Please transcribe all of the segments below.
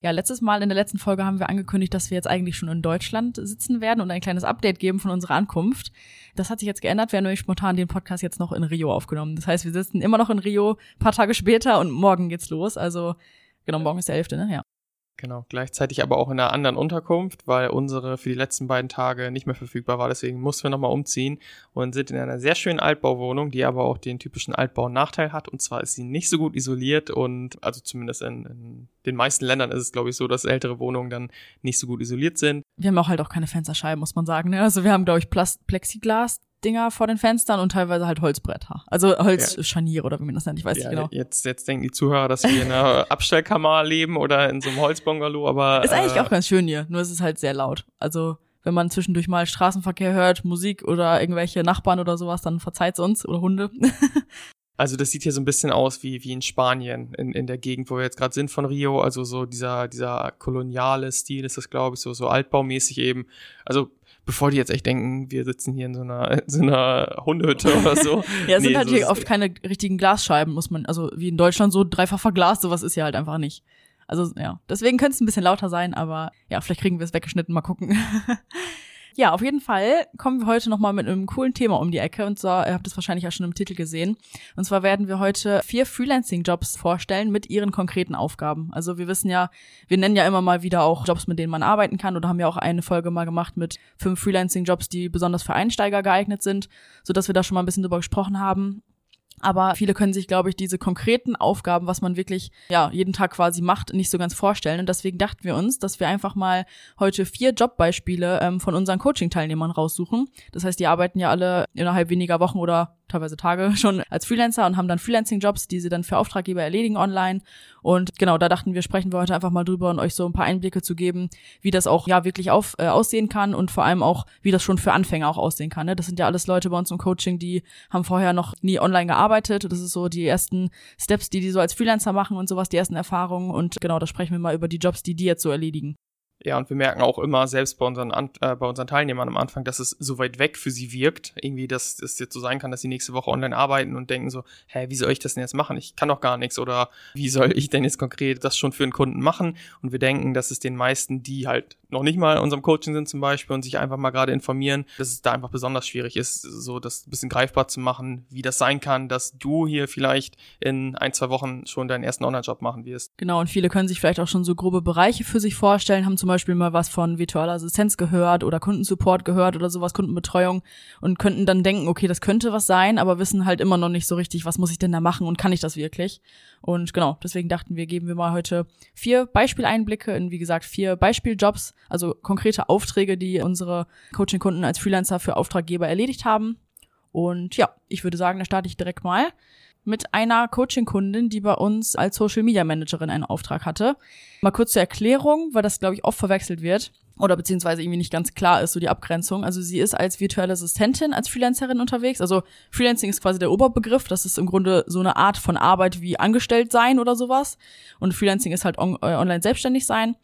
Ja, letztes Mal in der letzten Folge haben wir angekündigt, dass wir jetzt eigentlich schon in Deutschland sitzen werden und ein kleines Update geben von unserer Ankunft. Das hat sich jetzt geändert. Wir haben nämlich spontan den Podcast jetzt noch in Rio aufgenommen. Das heißt, wir sitzen immer noch in Rio, paar Tage später und morgen geht's los. Also, genau, morgen ist der 11., ne? Ja. Genau, gleichzeitig aber auch in einer anderen Unterkunft, weil unsere für die letzten beiden Tage nicht mehr verfügbar war. Deswegen mussten wir nochmal umziehen und sind in einer sehr schönen Altbauwohnung, die aber auch den typischen Altbau-Nachteil hat. Und zwar ist sie nicht so gut isoliert und, also zumindest in, in den meisten Ländern ist es, glaube ich, so, dass ältere Wohnungen dann nicht so gut isoliert sind. Wir haben auch halt auch keine Fensterscheiben, muss man sagen. Ne? Also wir haben, glaube ich, Plexiglas Dinger vor den Fenstern und teilweise halt Holzbretter. Also Holzscharniere ja. oder wie man das nennt, ich weiß ja, nicht genau. Jetzt, jetzt denken die Zuhörer, dass wir in einer Abstellkammer leben oder in so einem Holzbungalow, aber. Ist eigentlich äh, auch ganz schön hier, nur es ist halt sehr laut. Also wenn man zwischendurch mal Straßenverkehr hört, Musik oder irgendwelche Nachbarn oder sowas, dann verzeiht's uns oder Hunde. Also das sieht hier so ein bisschen aus wie, wie in Spanien, in, in der Gegend, wo wir jetzt gerade sind von Rio. Also so dieser, dieser koloniale Stil ist das, glaube ich, so, so altbaumäßig eben. Also bevor die jetzt echt denken, wir sitzen hier in so einer, in so einer Hundehütte oder so. ja, es nee, sind halt so hier oft keine richtigen Glasscheiben, muss man, also wie in Deutschland so dreifach verglast, sowas ist ja halt einfach nicht. Also ja, deswegen könnte es ein bisschen lauter sein, aber ja, vielleicht kriegen wir es weggeschnitten, mal gucken. Ja, auf jeden Fall kommen wir heute nochmal mit einem coolen Thema um die Ecke. Und zwar, ihr habt es wahrscheinlich auch schon im Titel gesehen. Und zwar werden wir heute vier Freelancing-Jobs vorstellen mit ihren konkreten Aufgaben. Also wir wissen ja, wir nennen ja immer mal wieder auch Jobs, mit denen man arbeiten kann. Oder haben ja auch eine Folge mal gemacht mit fünf Freelancing-Jobs, die besonders für Einsteiger geeignet sind, sodass wir da schon mal ein bisschen drüber gesprochen haben. Aber viele können sich, glaube ich, diese konkreten Aufgaben, was man wirklich ja jeden Tag quasi macht, nicht so ganz vorstellen. Und deswegen dachten wir uns, dass wir einfach mal heute vier Jobbeispiele ähm, von unseren Coaching-Teilnehmern raussuchen. Das heißt, die arbeiten ja alle innerhalb weniger Wochen oder teilweise Tage schon als Freelancer und haben dann Freelancing-Jobs, die sie dann für Auftraggeber erledigen online. Und genau, da dachten wir, sprechen wir heute einfach mal drüber und euch so ein paar Einblicke zu geben, wie das auch ja wirklich auf, äh, aussehen kann und vor allem auch, wie das schon für Anfänger auch aussehen kann. Ne? Das sind ja alles Leute bei uns im Coaching, die haben vorher noch nie online gearbeitet. Das ist so die ersten Steps, die die so als Freelancer machen und sowas, die ersten Erfahrungen. Und genau, da sprechen wir mal über die Jobs, die die jetzt so erledigen. Ja, und wir merken auch immer, selbst bei unseren, äh, bei unseren Teilnehmern am Anfang, dass es so weit weg für sie wirkt. Irgendwie, dass es jetzt so sein kann, dass sie nächste Woche online arbeiten und denken so, hä, wie soll ich das denn jetzt machen? Ich kann doch gar nichts. Oder wie soll ich denn jetzt konkret das schon für einen Kunden machen? Und wir denken, dass es den meisten, die halt noch nicht mal in unserem Coaching sind zum Beispiel und sich einfach mal gerade informieren, dass es da einfach besonders schwierig ist, so das ein bisschen greifbar zu machen, wie das sein kann, dass du hier vielleicht in ein, zwei Wochen schon deinen ersten Online-Job machen wirst. Genau, und viele können sich vielleicht auch schon so grobe Bereiche für sich vorstellen, haben zum Beispiel mal was von virtualer Assistenz gehört oder Kundensupport gehört oder sowas, Kundenbetreuung und könnten dann denken, okay, das könnte was sein, aber wissen halt immer noch nicht so richtig, was muss ich denn da machen und kann ich das wirklich? Und genau, deswegen dachten wir, geben wir mal heute vier Beispieleinblicke in, wie gesagt, vier Beispieljobs, also konkrete Aufträge, die unsere Coaching-Kunden als Freelancer für Auftraggeber erledigt haben. Und ja, ich würde sagen, da starte ich direkt mal mit einer Coaching-Kundin, die bei uns als Social Media Managerin einen Auftrag hatte. Mal kurz zur Erklärung, weil das, glaube ich, oft verwechselt wird oder beziehungsweise irgendwie nicht ganz klar ist, so die Abgrenzung. Also sie ist als virtuelle Assistentin, als Freelancerin unterwegs. Also Freelancing ist quasi der Oberbegriff. Das ist im Grunde so eine Art von Arbeit wie angestellt sein oder sowas. Und Freelancing ist halt on äh, online selbstständig sein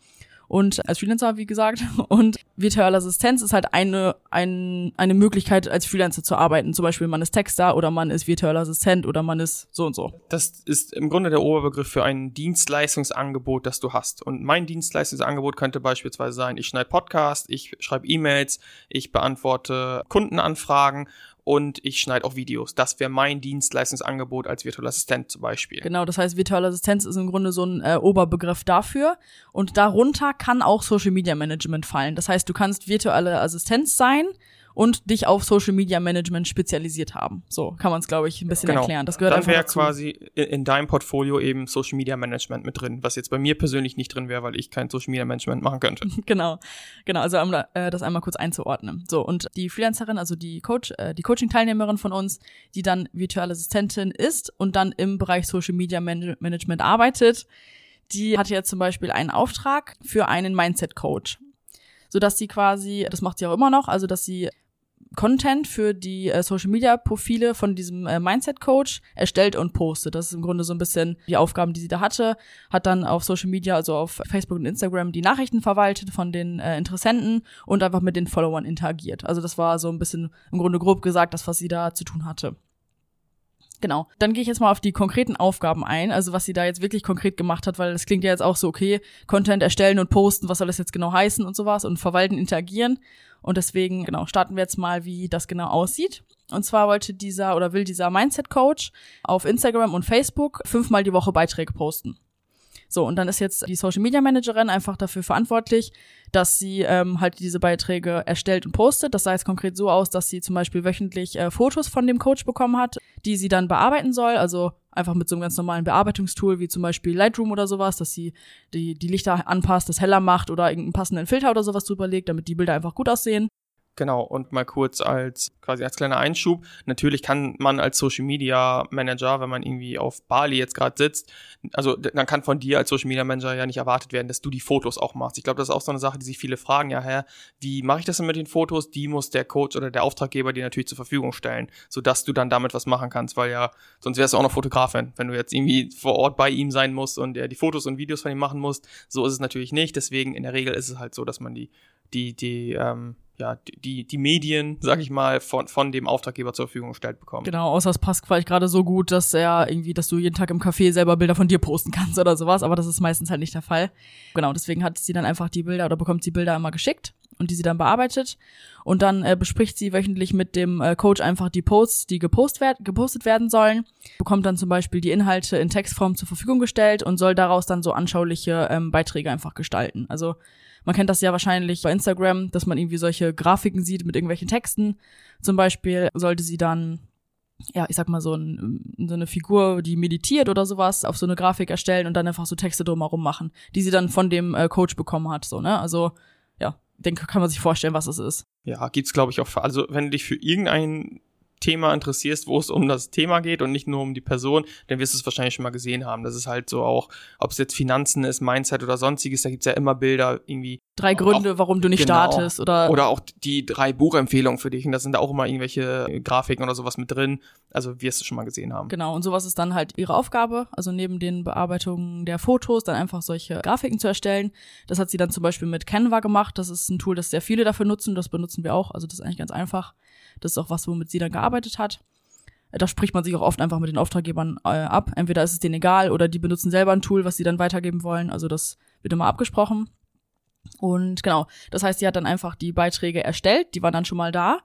und als Freelancer, wie gesagt. Und virtuelle Assistenz ist halt eine, ein, eine Möglichkeit, als Freelancer zu arbeiten. Zum Beispiel, man ist Texter oder man ist virtueller Assistent oder man ist so und so. Das ist im Grunde der Oberbegriff für ein Dienstleistungsangebot, das du hast. Und mein Dienstleistungsangebot könnte beispielsweise sein, ich schneide Podcast, ich schreibe E-Mails, ich beantworte Kundenanfragen und ich schneide auch Videos. Das wäre mein Dienstleistungsangebot als virtueller Assistent zum Beispiel. Genau, das heißt, virtuelle Assistenz ist im Grunde so ein äh, Oberbegriff dafür. Und darunter kann auch Social Media Management fallen. Das heißt, du kannst virtuelle Assistenz sein und dich auf Social Media Management spezialisiert haben. So kann man es, glaube ich, ein bisschen Genau. erklären. Das gehört Dann wäre quasi in, in deinem Portfolio eben Social Media Management mit drin, was jetzt bei mir persönlich nicht drin wäre, weil ich kein Social Media Management machen könnte. Genau, genau. Also um äh, das einmal kurz einzuordnen. So und die Freelancerin, also die Coach, äh, die Coaching-Teilnehmerin von uns, die dann virtuelle Assistentin ist und dann im Bereich Social Media Man Management arbeitet, die hat jetzt zum Beispiel einen Auftrag für einen Mindset-Coach, so dass sie quasi, das macht sie auch immer noch, also dass sie Content für die äh, Social Media Profile von diesem äh, Mindset Coach erstellt und postet. Das ist im Grunde so ein bisschen die Aufgaben, die sie da hatte. Hat dann auf Social Media, also auf Facebook und Instagram, die Nachrichten verwaltet von den äh, Interessenten und einfach mit den Followern interagiert. Also das war so ein bisschen im Grunde grob gesagt, das, was sie da zu tun hatte. Genau. Dann gehe ich jetzt mal auf die konkreten Aufgaben ein, also was sie da jetzt wirklich konkret gemacht hat, weil das klingt ja jetzt auch so, okay, Content erstellen und posten, was soll das jetzt genau heißen und sowas und verwalten, interagieren. Und deswegen, genau, starten wir jetzt mal, wie das genau aussieht. Und zwar wollte dieser oder will dieser Mindset-Coach auf Instagram und Facebook fünfmal die Woche Beiträge posten. So, und dann ist jetzt die Social Media Managerin einfach dafür verantwortlich, dass sie ähm, halt diese Beiträge erstellt und postet. Das sah jetzt konkret so aus, dass sie zum Beispiel wöchentlich äh, Fotos von dem Coach bekommen hat, die sie dann bearbeiten soll. Also einfach mit so einem ganz normalen Bearbeitungstool wie zum Beispiel Lightroom oder sowas, dass sie die, die Lichter anpasst, das heller macht oder irgendeinen passenden Filter oder sowas drüber legt, damit die Bilder einfach gut aussehen. Genau, und mal kurz als quasi als kleiner Einschub. Natürlich kann man als Social Media Manager, wenn man irgendwie auf Bali jetzt gerade sitzt, also dann kann von dir als Social Media Manager ja nicht erwartet werden, dass du die Fotos auch machst. Ich glaube, das ist auch so eine Sache, die sich viele fragen, ja, hä, wie mache ich das denn mit den Fotos? Die muss der Coach oder der Auftraggeber dir natürlich zur Verfügung stellen, sodass du dann damit was machen kannst, weil ja, sonst wärst du auch noch Fotografin, wenn du jetzt irgendwie vor Ort bei ihm sein musst und er die Fotos und Videos von ihm machen musst. So ist es natürlich nicht. Deswegen in der Regel ist es halt so, dass man die, die, die, ähm, ja, die, die Medien, sag ich mal, von, von dem Auftraggeber zur Verfügung gestellt bekommen. Genau, außer es passt vielleicht gerade so gut, dass er irgendwie, dass du jeden Tag im Café selber Bilder von dir posten kannst oder sowas, aber das ist meistens halt nicht der Fall. Genau, deswegen hat sie dann einfach die Bilder oder bekommt sie Bilder immer geschickt und die sie dann bearbeitet und dann äh, bespricht sie wöchentlich mit dem äh, Coach einfach die Posts, die gepost werd gepostet werden sollen, bekommt dann zum Beispiel die Inhalte in Textform zur Verfügung gestellt und soll daraus dann so anschauliche ähm, Beiträge einfach gestalten. Also man kennt das ja wahrscheinlich bei Instagram, dass man irgendwie solche Grafiken sieht mit irgendwelchen Texten. Zum Beispiel sollte sie dann, ja, ich sag mal, so, ein, so eine Figur, die meditiert oder sowas, auf so eine Grafik erstellen und dann einfach so Texte drumherum machen, die sie dann von dem äh, Coach bekommen hat, so, ne? Also, ja, denke, kann man sich vorstellen, was es ist. Ja, gibt's glaube ich auch. für- Also wenn du dich für irgendein Thema interessierst, wo es um das Thema geht und nicht nur um die Person, dann wirst du es wahrscheinlich schon mal gesehen haben. Das ist halt so auch, ob es jetzt Finanzen ist, Mindset oder sonstiges, da gibt's ja immer Bilder irgendwie. Drei Auch- Gründe, warum du nicht genau. startest oder, Oder auch die drei Buchempfehlungen für dich. Und da sind da auch immer irgendwelche Grafiken oder sowas mit drin. Also wirst du schon mal gesehen haben. Genau, und sowas ist dann halt ihre Aufgabe, also neben den Bearbeitungen der Fotos, dann einfach solche Grafiken zu erstellen. Das hat sie dann zum Beispiel mit Canva gemacht. Das ist ein Tool, das sehr viele dafür nutzen. Das benutzen wir auch. Also das ist eigentlich ganz einfach. Das ist auch was, womit sie dann gearbeitet hat. Da spricht man sich auch oft einfach mit den Auftraggebern äh, ab. Entweder ist es denen egal oder die benutzen selber ein Tool, was sie dann weitergeben wollen. Also das wird immer abgesprochen. Und genau, das heißt, sie hat dann einfach die Beiträge erstellt, die waren dann schon mal da.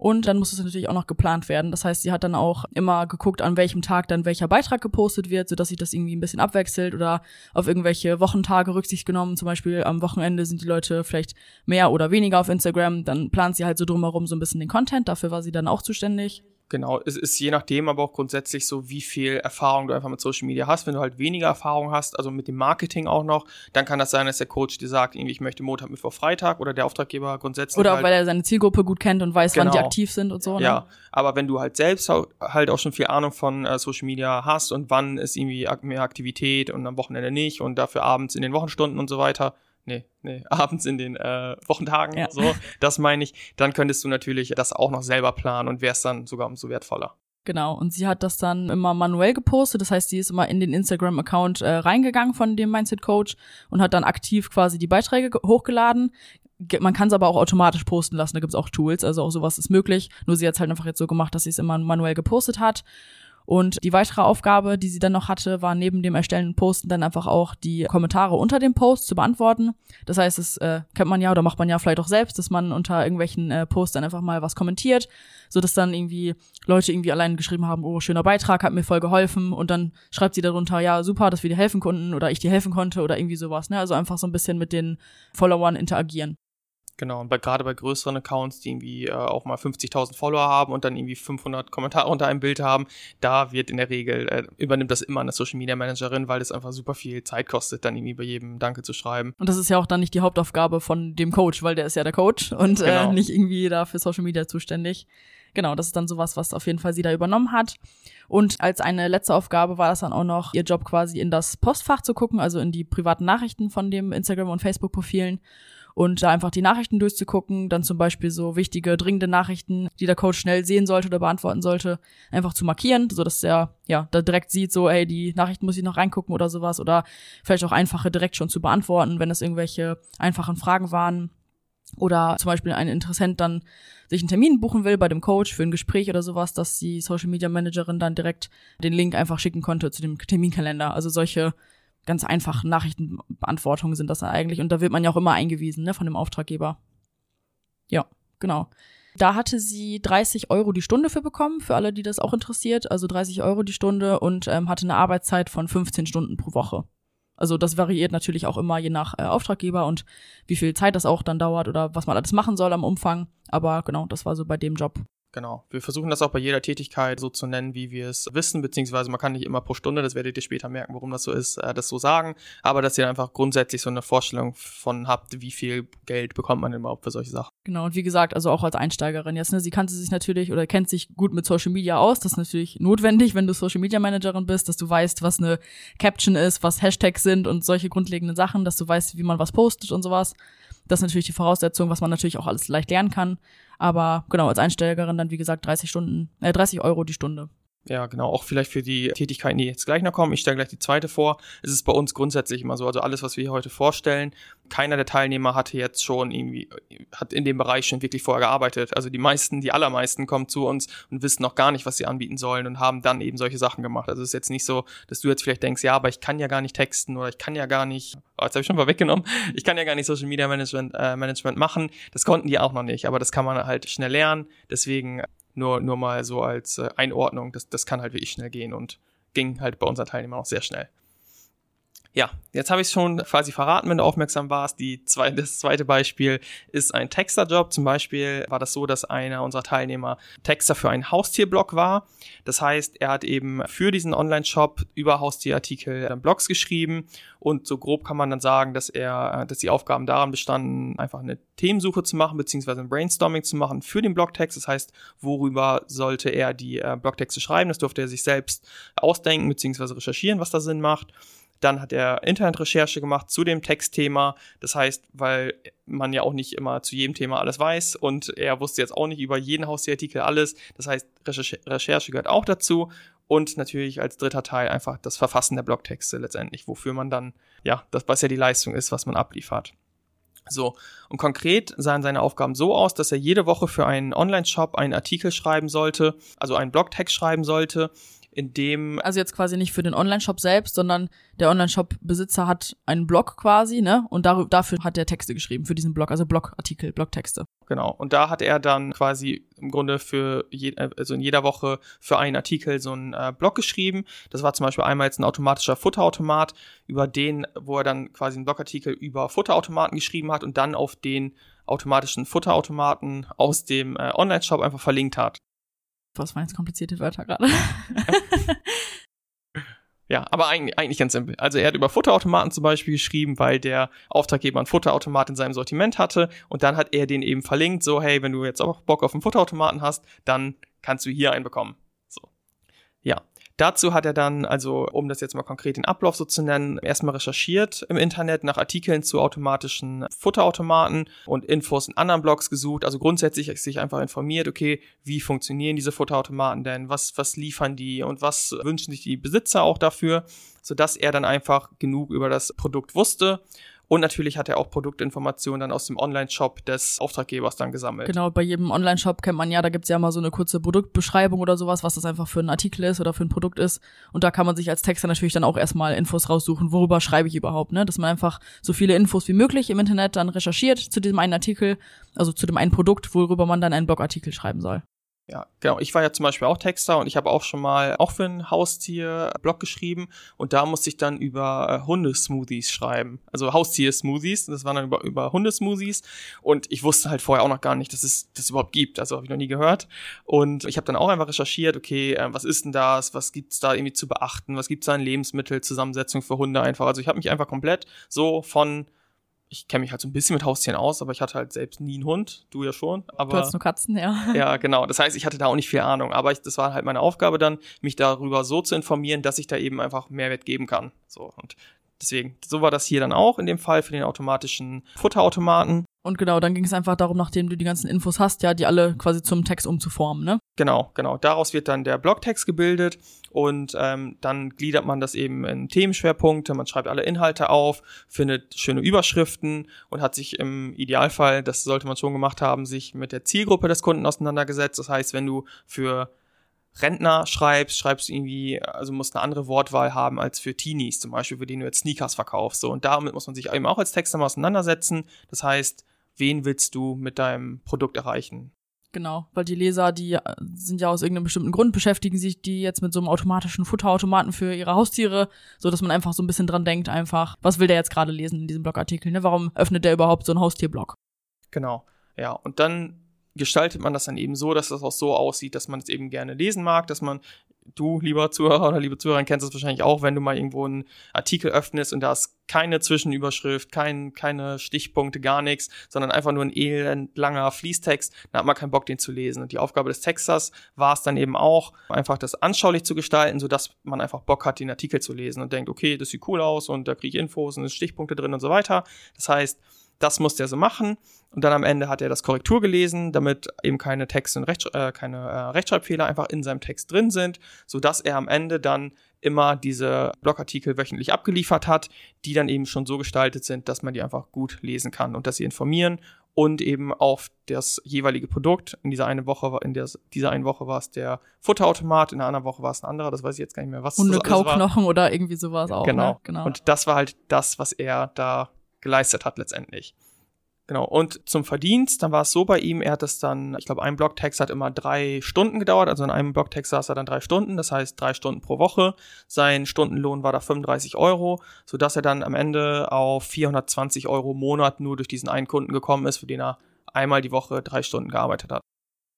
Und dann muss es natürlich auch noch geplant werden. Das heißt, sie hat dann auch immer geguckt, an welchem Tag dann welcher Beitrag gepostet wird, sodass sich das irgendwie ein bisschen abwechselt oder auf irgendwelche Wochentage Rücksicht genommen. Zum Beispiel am Wochenende sind die Leute vielleicht mehr oder weniger auf Instagram. Dann plant sie halt so drumherum so ein bisschen den Content. Dafür war sie dann auch zuständig. Genau, es ist je nachdem aber auch grundsätzlich so, wie viel Erfahrung du einfach mit Social Media hast. Wenn du halt weniger Erfahrung hast, also mit dem Marketing auch noch, dann kann das sein, dass der Coach dir sagt, irgendwie, ich möchte Montag, Mittwoch, Freitag oder der Auftraggeber grundsätzlich. Oder auch, halt, weil er seine Zielgruppe gut kennt und weiß, wann die Genau. aktiv sind und so. Ne? Ja, aber wenn du halt selbst halt auch schon viel Ahnung von äh, Social Media hast und wann ist irgendwie mehr Aktivität und am Wochenende nicht und dafür abends in den Wochenstunden und so weiter, nee, nee, abends in den äh, Wochentagen, Ja. so, das meine ich, dann könntest du natürlich das auch noch selber planen und wärst dann sogar umso wertvoller. Genau, und sie hat das dann immer manuell gepostet. Das heißt, sie ist immer in den Instagram-Account äh, reingegangen von dem Mindset-Coach und hat dann aktiv quasi die Beiträge ge- hochgeladen. Ge- Man kann es aber auch automatisch posten lassen, da gibt's auch Tools, also auch sowas ist möglich. Nur sie hat halt einfach jetzt so gemacht, dass sie es immer manuell gepostet hat. Und die weitere Aufgabe, die sie dann noch hatte, war neben dem Erstellen und Posten dann einfach auch die Kommentare unter dem Post zu beantworten. Das heißt, das äh, kennt man ja oder macht man ja vielleicht auch selbst, dass man unter irgendwelchen äh, Posts dann einfach mal was kommentiert, so dass dann irgendwie Leute irgendwie allein geschrieben haben, oh, schöner Beitrag, hat mir voll geholfen und dann schreibt sie darunter, ja, super, dass wir dir helfen konnten oder ich dir helfen konnte oder irgendwie sowas, ne? Also einfach so ein bisschen mit den Followern interagieren. Genau, und bei, gerade bei größeren Accounts, die irgendwie äh, auch mal 50.000 Follower haben und dann irgendwie 500 Kommentare unter einem Bild haben, da wird in der Regel, äh, übernimmt das immer eine Social Media Managerin, weil es einfach super viel Zeit kostet, dann irgendwie bei jedem Danke zu schreiben. Und das ist ja auch dann nicht die Hauptaufgabe von dem Coach, weil der ist ja der Coach und äh, genau. äh, nicht irgendwie da für Social Media zuständig. Genau, das ist dann sowas, was auf jeden Fall sie da übernommen hat. Und als eine letzte Aufgabe war das dann auch noch, ihr Job quasi in das Postfach zu gucken, also in die privaten Nachrichten von dem Instagram- und Facebook-Profilen und da einfach die Nachrichten durchzugucken, dann zum Beispiel so wichtige, dringende Nachrichten, die der Coach schnell sehen sollte oder beantworten sollte, einfach zu markieren, so dass er ja da direkt sieht, so ey, die Nachrichten muss ich noch reingucken oder sowas oder vielleicht auch einfache direkt schon zu beantworten, wenn es irgendwelche einfachen Fragen waren oder zum Beispiel ein Interessent dann sich einen Termin buchen will bei dem Coach für ein Gespräch oder sowas, dass die Social Media Managerin dann direkt den Link einfach schicken konnte zu dem Terminkalender. Also solche ganz einfachen Nachrichtenbeantwortungen sind das eigentlich. Und da wird man ja auch immer eingewiesen, ne, von dem Auftraggeber. Ja, genau. Da hatte sie 30 Euro die Stunde für bekommen, für alle, die das auch interessiert. Also 30 Euro die Stunde und ähm, hatte eine Arbeitszeit von 15 Stunden pro Woche. Also das variiert natürlich auch immer je nach äh, Auftraggeber und wie viel Zeit das auch dann dauert oder was man alles machen soll am Umfang. Aber genau, das war so bei dem Job. Genau. Wir versuchen das auch bei jeder Tätigkeit so zu nennen, wie wir es wissen, beziehungsweise man kann nicht immer pro Stunde, das werdet ihr später merken, warum das so ist, äh, das so sagen, aber dass ihr einfach grundsätzlich so eine Vorstellung von habt, wie viel Geld bekommt man überhaupt für solche Sachen. Genau, und wie gesagt, also auch als Einsteigerin jetzt, ne, sie kannte sich natürlich oder kennt sich gut mit Social Media aus, das ist natürlich notwendig, wenn du Social Media Managerin bist, dass du weißt, was eine Caption ist, was Hashtags sind und solche grundlegenden Sachen, dass du weißt, wie man was postet und sowas. Das ist natürlich die Voraussetzung, was man natürlich auch alles leicht lernen kann. Aber genau, als Einsteigerin dann, wie gesagt, 30 Stunden, äh, 30 Euro die Stunde. Ja, genau. Auch vielleicht für die Tätigkeiten, die jetzt gleich noch kommen. Ich stelle gleich die zweite vor. Es ist bei uns grundsätzlich immer so. Also alles, was wir hier heute vorstellen, keiner der Teilnehmer hatte jetzt schon irgendwie, hat in dem Bereich schon wirklich vorher gearbeitet. Also die meisten, die allermeisten kommen zu uns und wissen noch gar nicht, was sie anbieten sollen und haben dann eben solche Sachen gemacht. Also es ist jetzt nicht so, dass du jetzt vielleicht denkst, ja, aber ich kann ja gar nicht texten oder ich kann ja gar nicht, oh, jetzt habe ich schon mal weggenommen, ich kann ja gar nicht Social Media Management, äh, Management machen. Das konnten die auch noch nicht, aber das kann man halt schnell lernen. Deswegen nur, nur mal so als äh, Einordnung, das, das kann halt wirklich schnell gehen und ging halt bei unseren Teilnehmern auch sehr schnell. Ja, jetzt habe ich schon quasi verraten, wenn du aufmerksam warst. Die zwei, das zweite Beispiel ist ein Texterjob. Zum Beispiel war das so, dass einer unserer Teilnehmer Texter für einen Haustierblog war. Das heißt, er hat eben für diesen Online-Shop über Haustierartikel Blogs geschrieben und so grob kann man dann sagen, dass er, dass die Aufgaben daran bestanden, einfach eine Themensuche zu machen beziehungsweise ein Brainstorming zu machen für den Blogtext. Das heißt, worüber sollte er die äh, Blogtexte schreiben? Das durfte er sich selbst ausdenken beziehungsweise recherchieren, was da Sinn macht. Dann hat er Internetrecherche gemacht zu dem Textthema. Das heißt, weil man ja auch nicht immer zu jedem Thema alles weiß und er wusste jetzt auch nicht über jeden Haustierartikel alles. Das heißt, Recherche, Recherche gehört auch dazu. Und natürlich als dritter Teil einfach das Verfassen der Blogtexte letztendlich, wofür man dann, ja, das, was ja die Leistung ist, was man abliefert. So, und konkret sahen seine Aufgaben so aus, dass er jede Woche für einen Online-Shop einen Artikel schreiben sollte, also einen Blogtext schreiben sollte, in dem. Also jetzt quasi nicht für den Online-Shop selbst, sondern der Online-Shop-Besitzer hat einen Blog quasi, ne? Und dar dafür hat er Texte geschrieben, für diesen Blog, also Blogartikel, Blogtexte. Genau. Und da hat er dann quasi im Grunde für je, also in jeder Woche für einen Artikel so einen äh, Blog geschrieben. Das war zum Beispiel einmal jetzt ein automatischer Futterautomat, über den, wo er dann quasi einen Blogartikel über Futterautomaten geschrieben hat und dann auf den automatischen Futterautomaten aus dem äh, Online-Shop einfach verlinkt hat. Was waren jetzt komplizierte Wörter gerade? Ja, aber eigentlich, eigentlich ganz simpel. Also er hat über Futterautomaten zum Beispiel geschrieben, weil der Auftraggeber einen Futterautomat in seinem Sortiment hatte und dann hat er den eben verlinkt, so hey, wenn du jetzt auch Bock auf einen Futterautomaten hast, dann kannst du hier einen bekommen. Dazu hat er dann, also um das jetzt mal konkret den Ablauf so zu nennen, erstmal recherchiert im Internet nach Artikeln zu automatischen Futterautomaten und Infos in anderen Blogs gesucht. Also grundsätzlich sich einfach informiert, okay, wie funktionieren diese Futterautomaten denn? Was, was liefern die und was wünschen sich die Besitzer auch dafür? sodass er dann einfach genug über das Produkt wusste und natürlich hat er auch Produktinformationen dann aus dem Online-Shop des Auftraggebers dann gesammelt. Genau, bei jedem Online-Shop kennt man ja, da gibt's ja mal so eine kurze Produktbeschreibung oder sowas, was das einfach für ein Artikel ist oder für ein Produkt ist. Und da kann man sich als Texter natürlich dann auch erstmal Infos raussuchen, worüber schreibe ich überhaupt, ne? Dass man einfach so viele Infos wie möglich im Internet dann recherchiert zu diesem einen Artikel, also zu dem einen Produkt, worüber man dann einen Blogartikel schreiben soll. Ja, genau. Ich war ja zum Beispiel auch Texter und ich habe auch schon mal auch für ein Haustier-Blog geschrieben und da musste ich dann über äh, Hundesmoothies schreiben. Also Haustier-Smoothies, das waren dann über, über Hundesmoothies und ich wusste halt vorher auch noch gar nicht, dass es das überhaupt gibt. Also habe ich noch nie gehört. Und ich habe dann auch einfach recherchiert, okay, äh, was ist denn das? Was gibt's da irgendwie zu beachten? Was gibt's da in Lebensmittelzusammensetzung für Hunde einfach? Also ich habe mich einfach komplett so von ich kenne mich halt so ein bisschen mit Haustieren aus, aber ich hatte halt selbst nie einen Hund, du ja schon. Aber, du hast nur Katzen, ja. Ja, genau. Das heißt, ich hatte da auch nicht viel Ahnung, aber ich, das war halt meine Aufgabe dann, mich darüber so zu informieren, dass ich da eben einfach Mehrwert geben kann. So und deswegen, so war das hier dann auch in dem Fall für den automatischen Futterautomaten. Und genau, dann ging es einfach darum, nachdem du die ganzen Infos hast, ja, die alle quasi zum Text umzuformen, ne? Genau, genau. Daraus wird dann der Blogtext gebildet und ähm, dann gliedert man das eben in Themenschwerpunkte, man schreibt alle Inhalte auf, findet schöne Überschriften und hat sich im Idealfall, das sollte man schon gemacht haben, sich mit der Zielgruppe des Kunden auseinandergesetzt. Das heißt, wenn du für Rentner schreibst, schreibst du irgendwie, also musst eine andere Wortwahl haben als für Teenies, zum Beispiel, für die du jetzt Sneakers verkaufst. So, und damit muss man sich eben auch als Texter mal auseinandersetzen. Das heißt, wen willst du mit deinem Produkt erreichen? Genau, weil die Leser, die äh, sind ja aus irgendeinem bestimmten Grund, beschäftigen sich die jetzt mit so einem automatischen Futterautomaten für ihre Haustiere, so dass man einfach so ein bisschen dran denkt, einfach, was will der jetzt gerade lesen in diesem Blogartikel, ne? Warum öffnet der überhaupt so einen Haustierblog? Genau, ja. Und dann gestaltet man das dann eben so, dass das auch so aussieht, dass man es eben gerne lesen mag, dass man du, lieber Zuhörer oder liebe Zuhörerin, kennst das wahrscheinlich auch, wenn du mal irgendwo einen Artikel öffnest und da ist keine Zwischenüberschrift, kein, keine Stichpunkte, gar nichts, sondern einfach nur ein elend langer Fließtext, dann hat man keinen Bock, den zu lesen. Und die Aufgabe des Texters war es dann eben auch, einfach das anschaulich zu gestalten, sodass man einfach Bock hat, den Artikel zu lesen und denkt, okay, das sieht cool aus und da kriege ich Infos und es Stichpunkte drin und so weiter. Das heißt, das musste er so machen. Und dann am Ende hat er das Korrektur gelesen, damit eben keine Text- und Rechtsch äh, keine äh, Rechtschreibfehler einfach in seinem Text drin sind, so dass er am Ende dann immer diese Blogartikel wöchentlich abgeliefert hat, die dann eben schon so gestaltet sind, dass man die einfach gut lesen kann und dass sie informieren und eben auf das jeweilige Produkt. In dieser eine Woche, in der, dieser einen Woche war es der Futterautomat, in der anderen Woche war es ein anderer, das weiß ich jetzt gar nicht mehr, was Hundekauknochen oder irgendwie sowas auch. Genau. Ne? genau. Und das war halt das, was er da geleistet hat letztendlich. Genau. Und zum Verdienst, dann war es so bei ihm, er hat das dann, ich glaube, ein Blogtext hat immer drei Stunden gedauert, also in einem Blogtext saß er dann drei Stunden, das heißt drei Stunden pro Woche. Sein Stundenlohn war da 35 Euro, sodass er dann am Ende auf 420 Euro im Monat nur durch diesen einen Kunden gekommen ist, für den er einmal die Woche drei Stunden gearbeitet hat.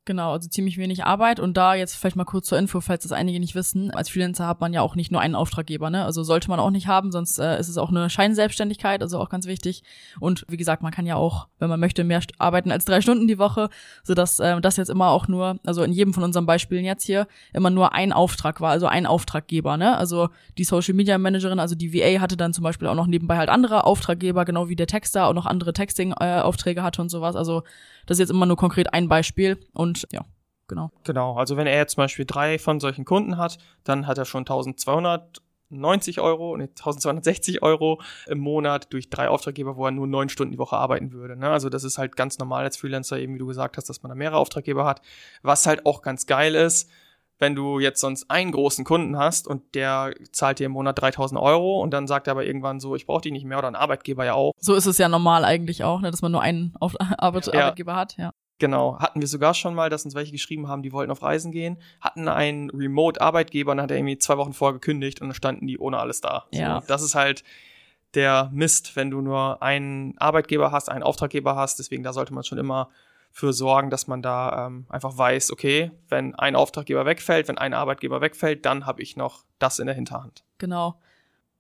Genau, also ziemlich wenig Arbeit und da jetzt vielleicht mal kurz zur Info, falls das einige nicht wissen. Als Freelancer hat man ja auch nicht nur einen Auftraggeber, ne? Also sollte man auch nicht haben, sonst äh, ist es auch eine Scheinselbstständigkeit, also auch ganz wichtig. Und wie gesagt, man kann ja auch, wenn man möchte, mehr arbeiten als drei Stunden die Woche, sodass äh, das jetzt immer auch nur, also in jedem von unseren Beispielen jetzt hier, immer nur ein Auftrag war, also ein Auftraggeber, ne? Also die Social Media Managerin, also die VA hatte dann zum Beispiel auch noch nebenbei halt andere Auftraggeber, genau wie der Texter auch noch andere Texting-Aufträge hatte und sowas. Also das ist jetzt immer nur konkret ein Beispiel und ja, genau. Genau, also wenn er jetzt zum Beispiel drei von solchen Kunden hat, dann hat er schon 1290 Euro, nee, 1260 Euro im Monat durch drei Auftraggeber, wo er nur neun Stunden die Woche arbeiten würde. Ne? Also das ist halt ganz normal als Freelancer, eben wie du gesagt hast, dass man da mehrere Auftraggeber hat. Was halt auch ganz geil ist, wenn du jetzt sonst einen großen Kunden hast und der zahlt dir im Monat 3000 Euro und dann sagt er aber irgendwann so, ich brauche die nicht mehr oder ein Arbeitgeber ja auch. So ist es ja normal eigentlich auch, ne, dass man nur einen Auf Arbeit ja. Arbeitgeber hat, ja. Genau, hatten wir sogar schon mal, dass uns welche geschrieben haben, die wollten auf Reisen gehen, hatten einen Remote-Arbeitgeber und dann hat er irgendwie zwei Wochen vorher gekündigt und dann standen die ohne alles da. Ja. So, das ist halt der Mist, wenn du nur einen Arbeitgeber hast, einen Auftraggeber hast. Deswegen, da sollte man schon immer für sorgen, dass man da ähm, einfach weiß, okay, wenn ein Auftraggeber wegfällt, wenn ein Arbeitgeber wegfällt, dann habe ich noch das in der Hinterhand. Genau.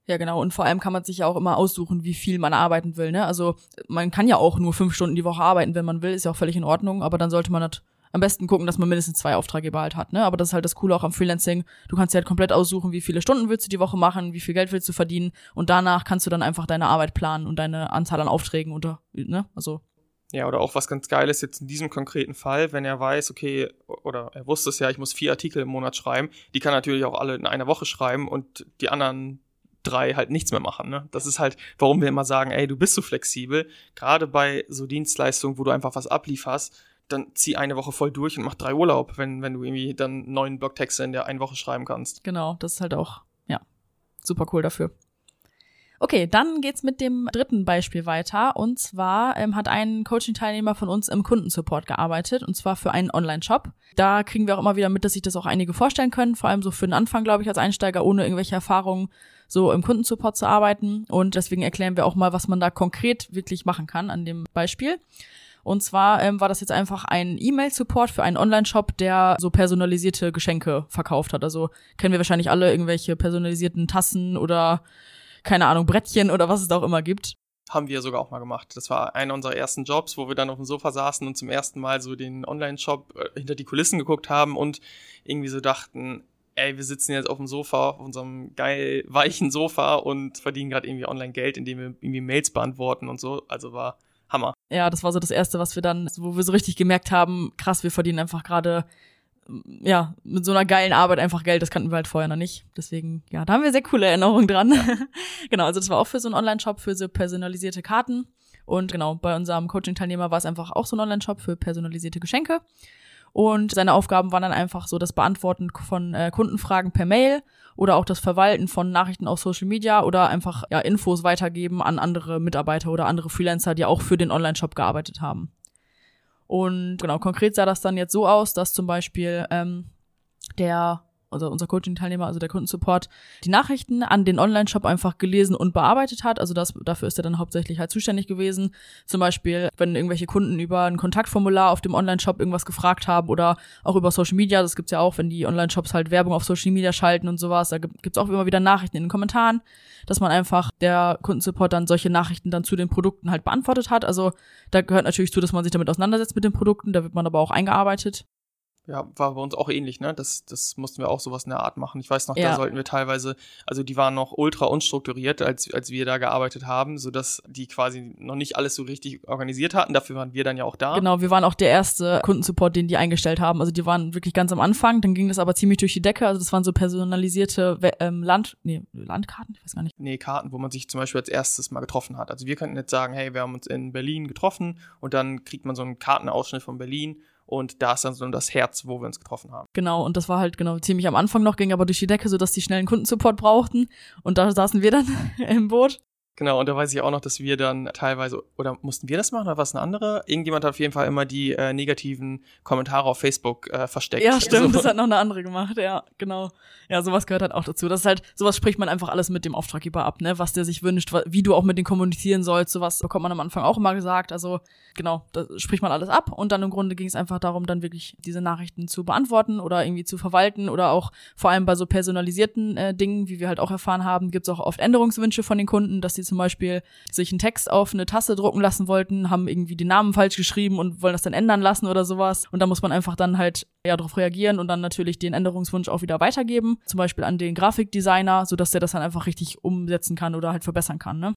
Ja, genau. Und vor allem kann man sich ja auch immer aussuchen, wie viel man arbeiten will. Ne? Also man kann ja auch nur fünf Stunden die Woche arbeiten, wenn man will, ist ja auch völlig in Ordnung. Aber dann sollte man halt am besten gucken, dass man mindestens zwei Auftraggeber halt hat. Ne? Aber das ist halt das Coole auch am Freelancing. Du kannst dir halt komplett aussuchen, wie viele Stunden willst du die Woche machen, wie viel Geld willst du verdienen. Und danach kannst du dann einfach deine Arbeit planen und deine Anzahl an Aufträgen unter, ne? Also ja, oder auch was ganz Geiles jetzt in diesem konkreten Fall, wenn er weiß, okay, oder er wusste es ja, ich muss vier Artikel im Monat schreiben, die kann natürlich auch alle in einer Woche schreiben und die anderen drei halt nichts mehr machen. Ne? Das ist halt, warum wir immer sagen, ey, du bist so flexibel. Gerade bei so Dienstleistungen, wo du einfach was ablieferst, dann zieh eine Woche voll durch und mach drei Urlaub, wenn, wenn du irgendwie dann neun Blogtexte in der einen Woche schreiben kannst. Genau, das ist halt auch, ja, super cool dafür. Okay, dann geht's mit dem dritten Beispiel weiter. Und zwar ähm, hat ein Coaching-Teilnehmer von uns im Kundensupport gearbeitet, und zwar für einen Online-Shop. Da kriegen wir auch immer wieder mit, dass sich das auch einige vorstellen können, vor allem so für den Anfang, glaube ich, als Einsteiger, ohne irgendwelche Erfahrungen so im Kundensupport zu arbeiten. Und deswegen erklären wir auch mal, was man da konkret wirklich machen kann an dem Beispiel. Und zwar ähm, war das jetzt einfach ein E-Mail-Support für einen Online-Shop, der so personalisierte Geschenke verkauft hat. Also kennen wir wahrscheinlich alle irgendwelche personalisierten Tassen oder keine Ahnung, Brettchen oder was es auch immer gibt. Haben wir sogar auch mal gemacht. Das war einer unserer ersten Jobs, wo wir dann auf dem Sofa saßen und zum ersten Mal so den Online-Shop äh, hinter die Kulissen geguckt haben und irgendwie so dachten, ey, wir sitzen jetzt auf dem Sofa, auf unserem geil weichen Sofa und verdienen gerade irgendwie online Geld, indem wir irgendwie Mails beantworten und so. Also war Hammer. Ja, das war so das erste, was wir dann, wo wir so richtig gemerkt haben, krass, wir verdienen einfach gerade ja, mit so einer geilen Arbeit einfach Geld, das kannten wir halt vorher noch nicht. Deswegen, ja, da haben wir sehr coole Erinnerungen dran. genau, also das war auch für so einen Online-Shop für so personalisierte Karten. Und genau, bei unserem Coaching-Teilnehmer war es einfach auch so ein Online-Shop für personalisierte Geschenke. Und seine Aufgaben waren dann einfach so das Beantworten von äh, Kundenfragen per Mail oder auch das Verwalten von Nachrichten auf Social Media oder einfach ja, Infos weitergeben an andere Mitarbeiter oder andere Freelancer, die auch für den Online-Shop gearbeitet haben. Und genau, konkret sah das dann jetzt so aus, dass zum Beispiel ähm, der also unser Coaching-Teilnehmer, also der Kundensupport, die Nachrichten an den Online-Shop einfach gelesen und bearbeitet hat. Also das, dafür ist er dann hauptsächlich halt zuständig gewesen. Zum Beispiel, wenn irgendwelche Kunden über ein Kontaktformular auf dem Online-Shop irgendwas gefragt haben oder auch über Social Media, das gibt's ja auch, wenn die Online-Shops halt Werbung auf Social Media schalten und sowas, da gibt's auch immer wieder Nachrichten in den Kommentaren, dass man einfach der Kundensupport dann solche Nachrichten dann zu den Produkten halt beantwortet hat. Also da gehört natürlich zu, dass man sich damit auseinandersetzt mit den Produkten, da wird man aber auch eingearbeitet. Ja, war bei uns auch ähnlich, ne? Das, das mussten wir auch sowas in der Art machen. Ich weiß noch, ja. da sollten wir teilweise, also die waren noch ultra unstrukturiert, als, als wir da gearbeitet haben, sodass die quasi noch nicht alles so richtig organisiert hatten. Dafür waren wir dann ja auch da. Genau, wir waren auch der erste Kundensupport, den die eingestellt haben. Also die waren wirklich ganz am Anfang, dann ging das aber ziemlich durch die Decke. Also das waren so personalisierte ähm, Land, nee, Landkarten, ich weiß gar nicht. Nee, Karten, wo man sich zum Beispiel als erstes mal getroffen hat. Also wir könnten jetzt sagen, hey, wir haben uns in Berlin getroffen und dann kriegt man so einen Kartenausschnitt von Berlin und da ist dann so das Herz, wo wir uns getroffen haben. Genau, und das war halt genau ziemlich am Anfang noch, ging aber durch die Decke, sodass die schnellen Kundensupport brauchten. Und da saßen wir dann im Boot Genau, und da weiß ich auch noch, dass wir dann teilweise, oder mussten wir das machen oder was eine andere? Irgendjemand hat auf jeden Fall immer die äh, negativen Kommentare auf Facebook äh, versteckt. Ja, stimmt, so. das hat noch eine andere gemacht, ja, genau. Ja, sowas gehört halt auch dazu. Das ist halt, sowas spricht man einfach alles mit dem Auftraggeber ab, ne, was der sich wünscht, wie du auch mit denen kommunizieren sollst, sowas bekommt man am Anfang auch immer gesagt. Also, genau, da spricht man alles ab und dann im Grunde ging es einfach darum, dann wirklich diese Nachrichten zu beantworten oder irgendwie zu verwalten oder auch vor allem bei so personalisierten äh, Dingen, wie wir halt auch erfahren haben, gibt's auch oft Änderungswünsche von den Kunden, dass die die zum Beispiel sich einen Text auf eine Tasse drucken lassen wollten, haben irgendwie den Namen falsch geschrieben und wollen das dann ändern lassen oder sowas. Und da muss man einfach dann halt ja darauf reagieren und dann natürlich den Änderungswunsch auch wieder weitergeben. Zum Beispiel an den Grafikdesigner, sodass der das dann einfach richtig umsetzen kann oder halt verbessern kann, ne?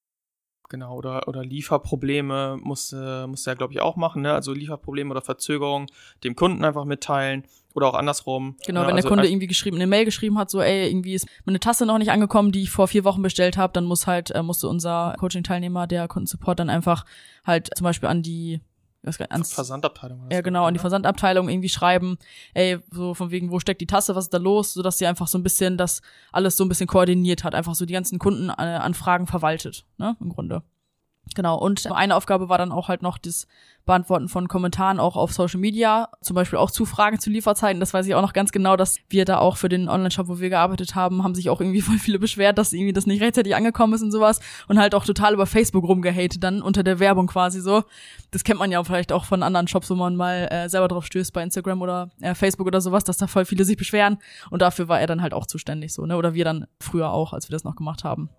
Genau, oder, oder Lieferprobleme musste, musste er, glaube ich, auch machen, ne? Also Lieferprobleme oder Verzögerungen dem Kunden einfach mitteilen oder auch andersrum. Genau, ne? wenn also der Kunde irgendwie geschrieben, eine Mail geschrieben hat, so, ey, irgendwie ist meine Tasse noch nicht angekommen, die ich vor vier Wochen bestellt habe, dann muss halt, äh, musste unser Coaching-Teilnehmer, der Kundensupport, dann einfach halt zum Beispiel an die ans, Versandabteilung. Ja, genau, an die Versandabteilung irgendwie schreiben, ey, so von wegen, wo steckt die Tasse, was ist da los, so dass sie einfach so ein bisschen das alles so ein bisschen koordiniert hat, einfach so die ganzen Kundenanfragen verwaltet, ne, im Grunde. Genau, und eine Aufgabe war dann auch halt noch das Beantworten von Kommentaren auch auf Social Media, zum Beispiel auch zu Fragen zu Lieferzeiten. Das weiß ich auch noch ganz genau, dass wir da auch für den Online-Shop, wo wir gearbeitet haben, haben sich auch irgendwie voll viele beschwert, dass irgendwie das nicht rechtzeitig angekommen ist und sowas und halt auch total über Facebook rumgehatet dann unter der Werbung quasi so. Das kennt man ja vielleicht auch von anderen Shops, wo man mal äh, selber drauf stößt bei Instagram oder äh, Facebook oder sowas, dass da voll viele sich beschweren und dafür war er dann halt auch zuständig so, ne? Oder wir dann früher auch, als wir das noch gemacht haben.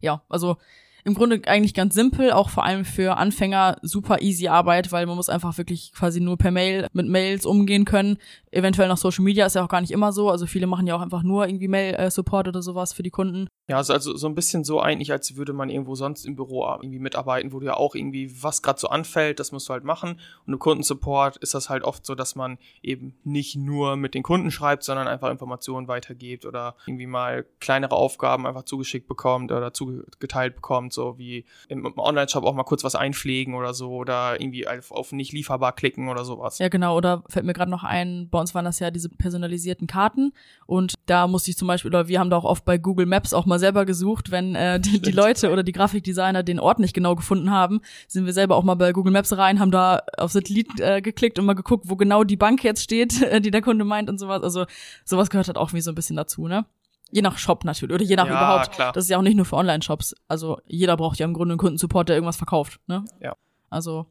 Ja, also im Grunde eigentlich ganz simpel, auch vor allem für Anfänger super easy Arbeit, weil man muss einfach wirklich quasi nur per Mail mit Mails umgehen können. Eventuell noch Social Media ist ja auch gar nicht immer so. Also viele machen ja auch einfach nur irgendwie Mail-Support oder sowas für die Kunden. Ja, also, also so ein bisschen so eigentlich, als würde man irgendwo sonst im Büro irgendwie mitarbeiten, wo du ja auch irgendwie, was gerade so anfällt, das musst du halt machen. Und im Kundensupport ist das halt oft so, dass man eben nicht nur mit den Kunden schreibt, sondern einfach Informationen weitergibt oder irgendwie mal kleinere Aufgaben einfach zugeschickt bekommt oder zugeteilt bekommt und so, wie im, Online-Shop auch mal kurz was einpflegen oder so oder irgendwie auf, auf nicht lieferbar klicken oder sowas. Ja, genau. Oder fällt mir gerade noch ein, bei uns waren das ja diese personalisierten Karten und da musste ich zum Beispiel, oder wir haben da auch oft bei Google Maps auch mal selber gesucht, wenn äh, die, die Leute oder die Grafikdesigner den Ort nicht genau gefunden haben, sind wir selber auch mal bei Google Maps rein, haben da auf Satellit äh, geklickt und mal geguckt, wo genau die Bank jetzt steht, die der Kunde meint und sowas. Also sowas gehört halt auch wie so ein bisschen dazu, ne? Je nach Shop natürlich oder je nach Ja, überhaupt. klar. Das ist ja auch nicht nur für Online-Shops. Also jeder braucht ja im Grunde einen Kundensupport, der irgendwas verkauft, ne? Ja. Also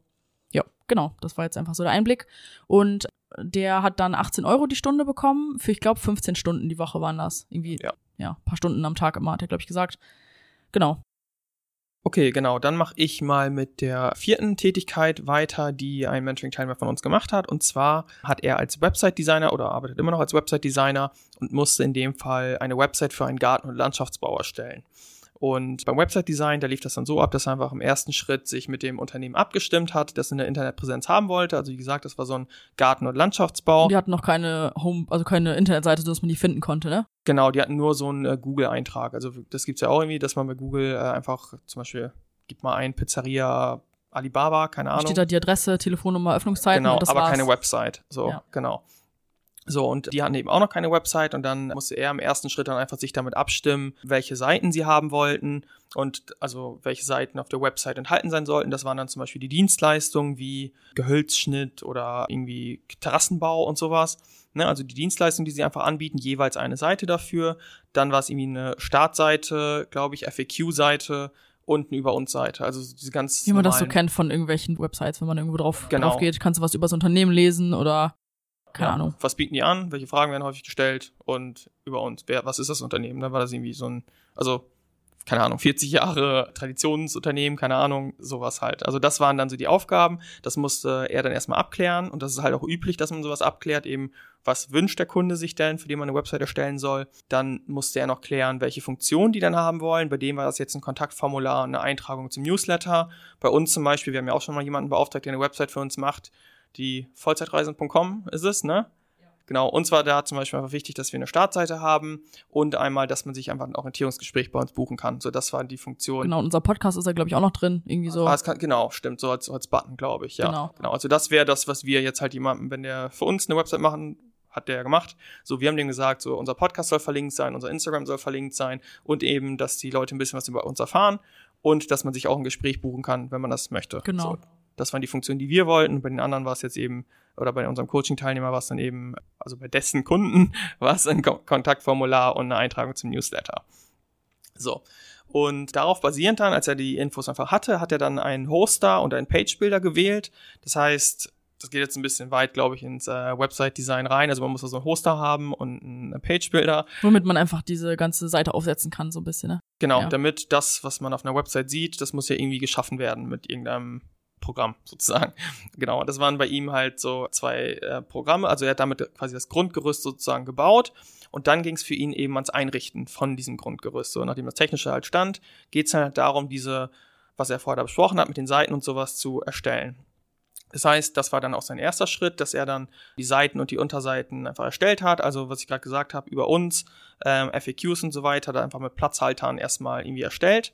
ja, genau. Das war jetzt einfach so der Einblick. Und der hat dann 18 Euro die Stunde bekommen. Für, ich glaube, 15 Stunden die Woche waren das. Irgendwie, Ja. ja, paar Stunden am Tag immer, hat er, glaube ich, gesagt. Genau. Okay, genau. Dann mache ich mal mit der vierten Tätigkeit weiter, die ein Mentoring-Teilnehmer von uns gemacht hat. Und zwar hat er als Website-Designer oder arbeitet immer noch als Website-Designer und musste in dem Fall eine Website für einen Garten- und Landschaftsbau erstellen. Und beim Website-Design, da lief das dann so ab, dass er einfach im ersten Schritt sich mit dem Unternehmen abgestimmt hat, das eine Internetpräsenz haben wollte. Also wie gesagt, das war so ein Garten- und Landschaftsbau. Die hatten noch keine Home, also keine Internetseite, sodass man die finden konnte, ne? Genau, die hatten nur so einen äh, Google-Eintrag. Also das gibt's ja auch irgendwie, dass man bei Google äh, einfach zum Beispiel, gibt mal ein Pizzeria Alibaba, keine Da Ahnung. steht da die Adresse, Telefonnummer, Öffnungszeiten genau, und das aber war's. keine Website. So, Ja. genau. So, und die hatten eben auch noch keine Website und dann musste er im ersten Schritt dann einfach sich damit abstimmen, welche Seiten sie haben wollten und also welche Seiten auf der Website enthalten sein sollten. Das waren dann zum Beispiel die Dienstleistungen wie Gehölzschnitt oder irgendwie Terrassenbau und sowas. Ne, also die Dienstleistungen, die sie einfach anbieten, jeweils eine Seite dafür. Dann war es irgendwie eine Startseite, glaube ich, FAQ-Seite und eine Über uns Seite. Also diese ganz Wie man das so kennt von irgendwelchen Websites, wenn man irgendwo drauf, Genau. drauf geht, kannst du was über das Unternehmen lesen oder keine Ja, Ahnung. Was bieten die an? Welche Fragen werden häufig gestellt? Und über uns. Wer, was ist das Unternehmen? Dann war das irgendwie so ein, also, keine Ahnung, 40 Jahre Traditionsunternehmen, keine Ahnung, sowas halt. Also das waren dann so die Aufgaben. Das musste er dann erstmal abklären. Und das ist halt auch üblich, dass man sowas abklärt, eben, was wünscht der Kunde sich denn, für den man eine Website erstellen soll. Dann musste er noch klären, welche Funktionen die dann haben wollen. Bei dem war das jetzt ein Kontaktformular, eine Eintragung zum Newsletter. Bei uns zum Beispiel, wir haben ja auch schon mal jemanden beauftragt, der eine Website für uns macht. Die Vollzeitreisen.com ist es, ne? Genau, uns war da zum Beispiel einfach wichtig, dass wir eine Startseite haben und einmal, dass man sich einfach ein Orientierungsgespräch bei uns buchen kann. So, das waren die Funktionen. Genau, und unser Podcast ist da, glaube ich, auch noch drin. Irgendwie so. Ah, kann, genau, stimmt, so als, als Button, glaube ich, ja. Genau. genau. Also das wäre das, was wir jetzt halt jemandem, wenn der für uns eine Website machen, hat der ja gemacht. So, wir haben dem gesagt, so unser Podcast soll verlinkt sein, unser Instagram soll verlinkt sein und eben, dass die Leute ein bisschen was über uns erfahren und dass man sich auch ein Gespräch buchen kann, wenn man das möchte. Genau. So, das waren die Funktionen, die wir wollten. Bei den anderen war es jetzt eben, oder bei unserem Coaching-Teilnehmer war es dann eben, also bei dessen Kunden war es ein Ko Kontaktformular und eine Eintragung zum Newsletter. So. Und darauf basierend dann, als er die Infos einfach hatte, hat er dann einen Hoster und einen Page-Builder gewählt. Das heißt, das geht jetzt ein bisschen weit, glaube ich, ins äh, Website-Design rein. Also man muss so einen Hoster haben und einen Page-Builder. Womit man einfach diese ganze Seite aufsetzen kann, so ein bisschen, ne? Genau, Ja. damit das, was man auf einer Website sieht, das muss ja irgendwie geschaffen werden mit irgendeinem Programm sozusagen. Genau, das waren bei ihm halt so zwei äh, Programme. Also er hat damit quasi das Grundgerüst sozusagen gebaut und dann ging es für ihn eben ans Einrichten von diesem Grundgerüst. So, nachdem das Technische halt stand, geht es halt darum, diese, was er vorher besprochen hat, mit den Seiten und sowas zu erstellen. Das heißt, das war dann auch sein erster Schritt, dass er dann die Seiten und die Unterseiten einfach erstellt hat. Also was ich gerade gesagt habe, über uns, ähm, FAQs und so weiter, da einfach mit Platzhaltern erstmal irgendwie erstellt.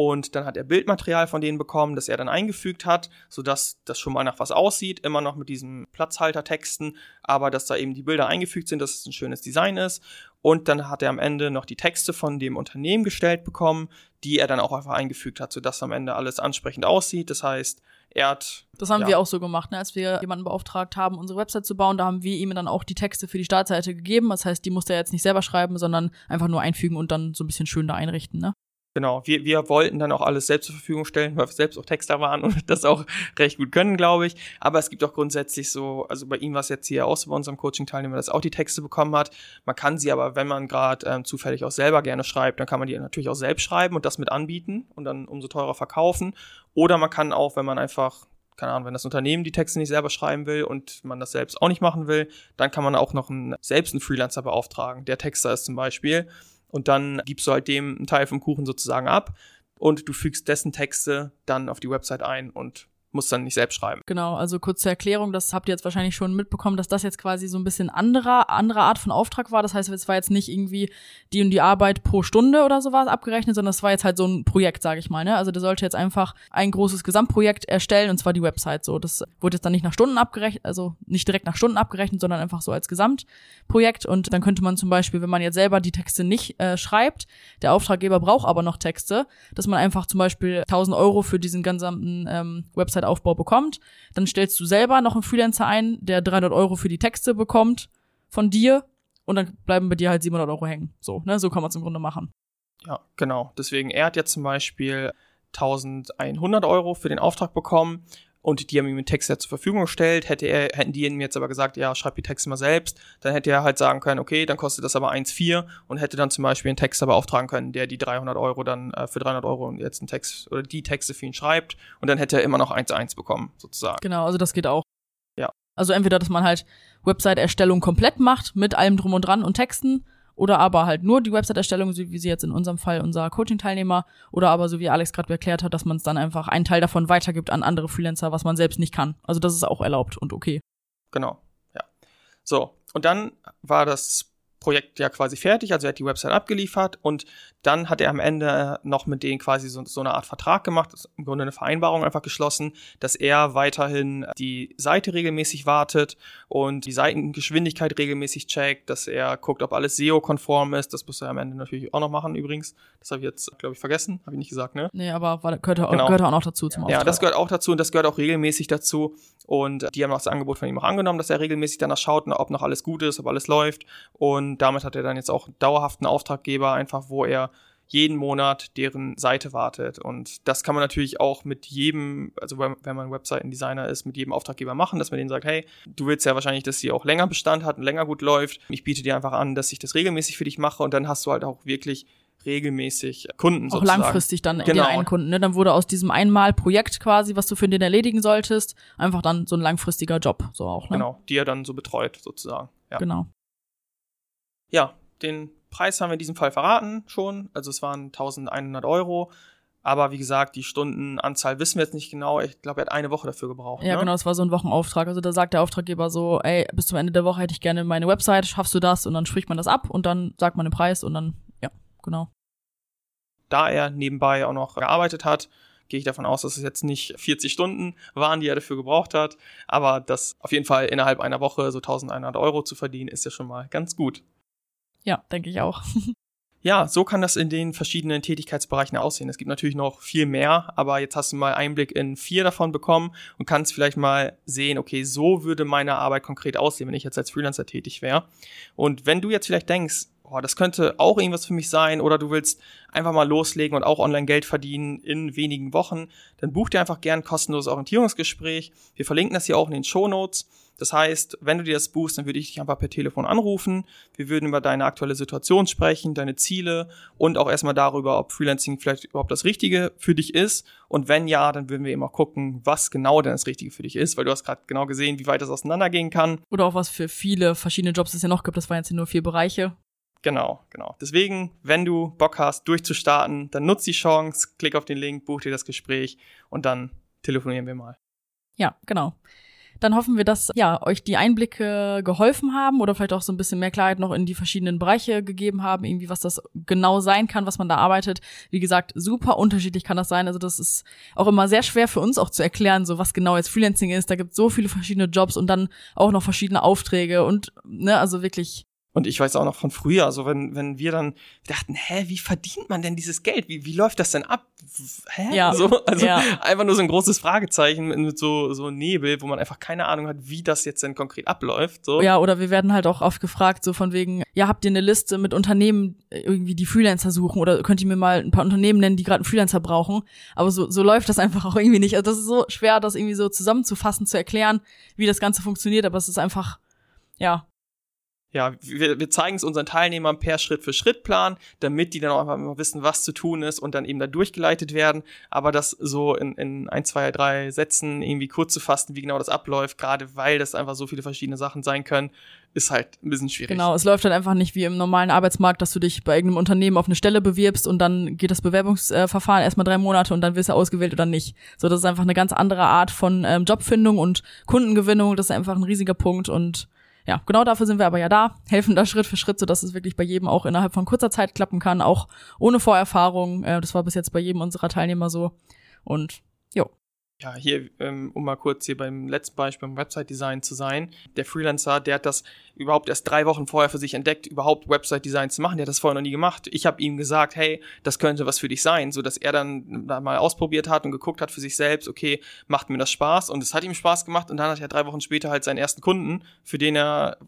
Und dann hat er Bildmaterial von denen bekommen, das er dann eingefügt hat, sodass das schon mal nach was aussieht, immer noch mit diesen Platzhaltertexten, aber dass da eben die Bilder eingefügt sind, dass es ein schönes Design ist. Und dann hat er am Ende noch die Texte von dem Unternehmen gestellt bekommen, die er dann auch einfach eingefügt hat, sodass am Ende alles ansprechend aussieht. Das heißt, er hat Das haben Ja. wir auch so gemacht, ne? als wir jemanden beauftragt haben, unsere Website zu bauen. Da haben wir ihm dann auch die Texte für die Startseite gegeben. Das heißt, die musste er jetzt nicht selber schreiben, sondern einfach nur einfügen und dann so ein bisschen schön da einrichten. Ne? Genau, wir, wir wollten dann auch alles selbst zur Verfügung stellen, weil wir selbst auch Texter waren und das auch recht gut können, glaube ich. Aber es gibt auch grundsätzlich so, also bei ihm war es jetzt hier auch so bei unserem Coaching-Teilnehmer, dass auch die Texte bekommen hat. Man kann sie aber, wenn man gerade ähm, zufällig auch selber gerne schreibt, dann kann man die natürlich auch selbst schreiben und das mit anbieten und dann umso teurer verkaufen. Oder man kann auch, wenn man einfach keine Ahnung, wenn das Unternehmen die Texte nicht selber schreiben will und man das selbst auch nicht machen will, dann kann man auch noch einen, selbst einen Freelancer beauftragen. Der Texter ist zum Beispiel. Und dann gibst du halt dem einen Teil vom Kuchen sozusagen ab und du fügst dessen Texte dann auf die Website ein und muss dann nicht selbst schreiben. Genau, also kurze Erklärung, das habt ihr jetzt wahrscheinlich schon mitbekommen, dass das jetzt quasi so ein bisschen anderer, andere Art von Auftrag war. Das heißt, es war jetzt nicht irgendwie die und die Arbeit pro Stunde oder sowas abgerechnet, sondern es war jetzt halt so ein Projekt, sage ich mal. Ne? Also der sollte jetzt einfach ein großes Gesamtprojekt erstellen und zwar die Website. So, das wurde jetzt dann nicht nach Stunden abgerechnet, also nicht direkt nach Stunden abgerechnet, sondern einfach so als Gesamtprojekt. Und dann könnte man zum Beispiel, wenn man jetzt selber die Texte nicht äh, schreibt, der Auftraggeber braucht aber noch Texte, dass man einfach zum Beispiel 1000 Euro für diesen gesamten ähm, Website Website-Aufbau bekommt. Dann stellst du selber noch einen Freelancer ein, der 300 Euro für die Texte bekommt von dir und dann bleiben bei dir halt 700 Euro hängen. So, ne, so kann man es im Grunde machen. Ja, genau. Deswegen, er hat jetzt zum Beispiel 1100 Euro für den Auftrag bekommen und die haben ihm den Text ja zur Verfügung gestellt. Hätte er, hätten die ihm jetzt aber gesagt, ja, schreib die Texte mal selbst, dann hätte er halt sagen können, okay, dann kostet das aber 1,4 und hätte dann zum Beispiel einen Texter beauftragen können, der die 300 Euro dann äh, für 300 Euro jetzt einen Text oder die Texte für ihn schreibt und dann hätte er immer noch 1,1 bekommen, sozusagen. Genau, also das geht auch. Ja. Also entweder, dass man halt Website-Erstellung komplett macht mit allem drum und dran und Texten oder aber halt nur die Website-Erstellung, so wie sie jetzt in unserem Fall unser Coaching-Teilnehmer, oder aber so wie Alex gerade erklärt hat, dass man es dann einfach einen Teil davon weitergibt an andere Freelancer, was man selbst nicht kann. Also das ist auch erlaubt und okay. Genau, ja. So, und dann war das Projekt ja quasi fertig, also er hat die Website abgeliefert und dann hat er am Ende noch mit denen quasi so, so eine Art Vertrag gemacht, im Grunde eine Vereinbarung einfach geschlossen, dass er weiterhin die Seite regelmäßig wartet und die Seitengeschwindigkeit regelmäßig checkt, dass er guckt, ob alles SEO-konform ist. Das muss er am Ende natürlich auch noch machen übrigens. Das habe ich jetzt, glaube ich, vergessen. Habe ich nicht gesagt, ne? Nee, aber war, gehört, auch, genau. gehört auch noch dazu zum Auftrag. Ja, das gehört auch dazu und das gehört auch regelmäßig dazu. Und die haben auch das Angebot von ihm auch angenommen, dass er regelmäßig danach schaut, ob noch alles gut ist, ob alles läuft. Und damit hat er dann jetzt auch einen dauerhaften Auftraggeber, einfach wo er jeden Monat deren Seite wartet. Und das kann man natürlich auch mit jedem, also wenn, man Webseitendesigner ist, mit jedem Auftraggeber machen, dass man denen sagt, hey, du willst ja wahrscheinlich, dass sie auch länger Bestand hat und länger gut läuft. Ich biete dir einfach an, dass ich das regelmäßig für dich mache und dann hast du halt auch wirklich regelmäßig Kunden auch sozusagen. langfristig dann genau. den einen Kunden. Ne? Dann wurde aus diesem einmal Projekt quasi, was du für den erledigen solltest, einfach dann so ein langfristiger Job so auch. Ne? Genau, die er dann so betreut sozusagen. Ja. Genau. Ja, den Preis haben wir in diesem Fall verraten schon. Also es waren 1100 Euro. Aber wie gesagt, die Stundenanzahl wissen wir jetzt nicht genau. Ich glaube, er hat eine Woche dafür gebraucht. Ja, ne? genau, es war so ein Wochenauftrag. Also da sagt der Auftraggeber so, ey, bis zum Ende der Woche hätte ich gerne meine Website, schaffst du das? Und dann spricht man das ab und dann sagt man den Preis und dann, ja, genau. Da er nebenbei auch noch gearbeitet hat, gehe ich davon aus, dass es jetzt nicht 40 Stunden waren, die er dafür gebraucht hat. Aber das auf jeden Fall innerhalb einer Woche so 1100 Euro zu verdienen, ist ja schon mal ganz gut. Ja, denke ich auch. Ja, so kann das in den verschiedenen Tätigkeitsbereichen aussehen. Es gibt natürlich noch viel mehr, aber jetzt hast du mal Einblick in vier davon bekommen und kannst vielleicht mal sehen, okay, so würde meine Arbeit konkret aussehen, wenn ich jetzt als Freelancer tätig wäre. Und wenn du jetzt vielleicht denkst, oh, das könnte auch irgendwas für mich sein oder du willst einfach mal loslegen und auch online Geld verdienen in wenigen Wochen, dann buch dir einfach gern ein kostenloses Orientierungsgespräch. Wir verlinken das hier auch in den Show Notes. Das heißt, wenn du dir das buchst, dann würde ich dich einfach per Telefon anrufen. Wir würden über deine aktuelle Situation sprechen, deine Ziele und auch erstmal darüber, ob Freelancing vielleicht überhaupt das Richtige für dich ist. Und wenn ja, dann würden wir eben auch gucken, was genau denn das Richtige für dich ist, weil du hast gerade genau gesehen, wie weit das auseinandergehen kann. Oder auch was für viele verschiedene Jobs es ja noch gibt. Das waren jetzt nur vier Bereiche. Genau, genau. Deswegen, wenn du Bock hast, durchzustarten, dann nutz die Chance, klick auf den Link, buch dir das Gespräch und dann telefonieren wir mal. Ja, genau. Dann hoffen wir, dass ja euch die Einblicke geholfen haben oder vielleicht auch so ein bisschen mehr Klarheit noch in die verschiedenen Bereiche gegeben haben, irgendwie was das genau sein kann, was man da arbeitet. Wie gesagt, super unterschiedlich kann das sein. Also das ist auch immer sehr schwer für uns auch zu erklären, so was genau jetzt Freelancing ist. Da gibt es so viele verschiedene Jobs und dann auch noch verschiedene Aufträge und ne, also wirklich und ich weiß auch noch von früher, also wenn, wenn wir dann dachten, hä, wie verdient man denn dieses Geld? Wie, wie läuft das denn ab? Hä? Ja. So, also ja. einfach nur so ein großes Fragezeichen mit so, so Nebel, wo man einfach keine Ahnung hat, wie das jetzt denn konkret abläuft. So. Ja, oder wir werden halt auch oft gefragt, so von wegen, ja, habt ihr eine Liste mit Unternehmen, irgendwie die Freelancer suchen oder könnt ihr mir mal ein paar Unternehmen nennen, die gerade einen Freelancer brauchen? Aber so, so läuft das einfach auch irgendwie nicht. Also das ist so schwer, das irgendwie so zusammenzufassen, zu erklären, wie das Ganze funktioniert, aber es ist einfach, ja, ja, wir, wir zeigen es unseren Teilnehmern per Schritt-für-Schritt-Plan, damit die dann auch einfach immer wissen, was zu tun ist und dann eben da durchgeleitet werden. Aber das so in, in ein, zwei, drei Sätzen irgendwie kurz zu fassen, wie genau das abläuft, gerade weil das einfach so viele verschiedene Sachen sein können, ist halt ein bisschen schwierig. Genau, es läuft halt einfach nicht wie im normalen Arbeitsmarkt, dass du dich bei irgendeinem Unternehmen auf eine Stelle bewirbst und dann geht das Bewerbungsverfahren erstmal drei Monate und dann wirst du ausgewählt oder nicht. So, das ist einfach eine ganz andere Art von ähm, Jobfindung und Kundengewinnung. Das ist einfach ein riesiger Punkt und ja, genau dafür sind wir aber ja da, helfen da Schritt für Schritt, sodass es wirklich bei jedem auch innerhalb von kurzer Zeit klappen kann, auch ohne Vorerfahrung. Äh, das war bis jetzt bei jedem unserer Teilnehmer so. Und jo. Ja, hier, ähm, um mal kurz hier beim letzten Beispiel beim Website-Design zu sein. Der Freelancer, der hat das überhaupt erst drei Wochen vorher für sich entdeckt, überhaupt Website-Design zu machen. Der hat das vorher noch nie gemacht. Ich habe ihm gesagt, hey, das könnte was für dich sein, so dass er dann da mal ausprobiert hat und geguckt hat für sich selbst, okay, macht mir das Spaß? Und es hat ihm Spaß gemacht und dann hat er drei Wochen später halt seinen ersten Kunden, für den er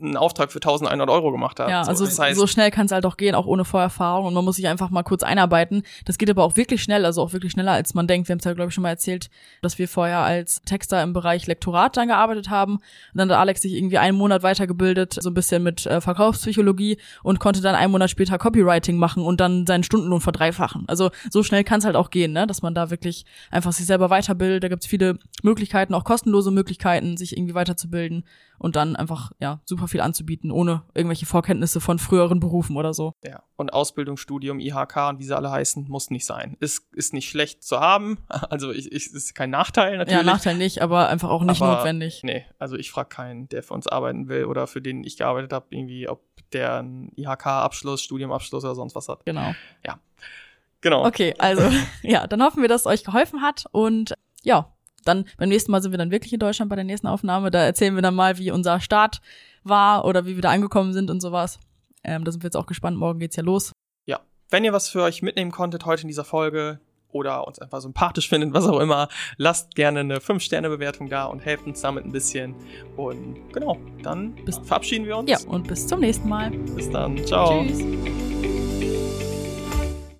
einen Auftrag für 1100 Euro gemacht hat. Ja, so, also das heißt, so schnell kann es halt auch gehen, auch ohne Vorerfahrung und man muss sich einfach mal kurz einarbeiten. Das geht aber auch wirklich schnell, also auch wirklich schneller, als man denkt. Wir haben es ja, glaube ich, schon mal erzählt, dass wir vorher als Texter im Bereich Lektorat dann gearbeitet haben. Und dann hat Alex sich irgendwie einen Monat weitergebildet, so ein bisschen mit äh, Verkaufspsychologie und konnte dann einen Monat später Copywriting machen und dann seinen Stundenlohn verdreifachen. Also so schnell kann es halt auch gehen, ne? dass man da wirklich einfach sich selber weiterbildet. Da gibt's viele Möglichkeiten, auch kostenlose Möglichkeiten, sich irgendwie weiterzubilden und dann einfach ja super viel anzubieten, ohne irgendwelche Vorkenntnisse von früheren Berufen oder so. Ja, und Ausbildung, Studium, IHK und wie sie alle heißen, muss nicht sein. Ist, ist nicht schlecht zu haben, also ich, ich, ist kein Nachteil natürlich. Ja, Nachteil nicht, aber einfach auch nicht aber, notwendig. Nee, also ich frage keinen, der für uns arbeiten will oder für den ich gearbeitet habe, irgendwie, ob der einen IHK-Abschluss, Studiumabschluss oder sonst was hat. Genau. Ja. Genau. Okay, also ja, dann hoffen wir, dass es euch geholfen hat und ja, dann beim nächsten Mal sind wir dann wirklich in Deutschland bei der nächsten Aufnahme. Da erzählen wir dann mal, wie unser Start war oder wie wir da angekommen sind und sowas. Ähm, da sind wir jetzt auch gespannt. Morgen geht's ja los. Ja, wenn ihr was für euch mitnehmen konntet heute in dieser Folge oder uns einfach sympathisch findet, was auch immer, lasst gerne eine 5-Sterne-Bewertung da und helft uns damit ein bisschen. Und genau, dann bis verabschieden wir uns. Ja, und bis zum nächsten Mal. Bis dann. Ciao. Tschüss.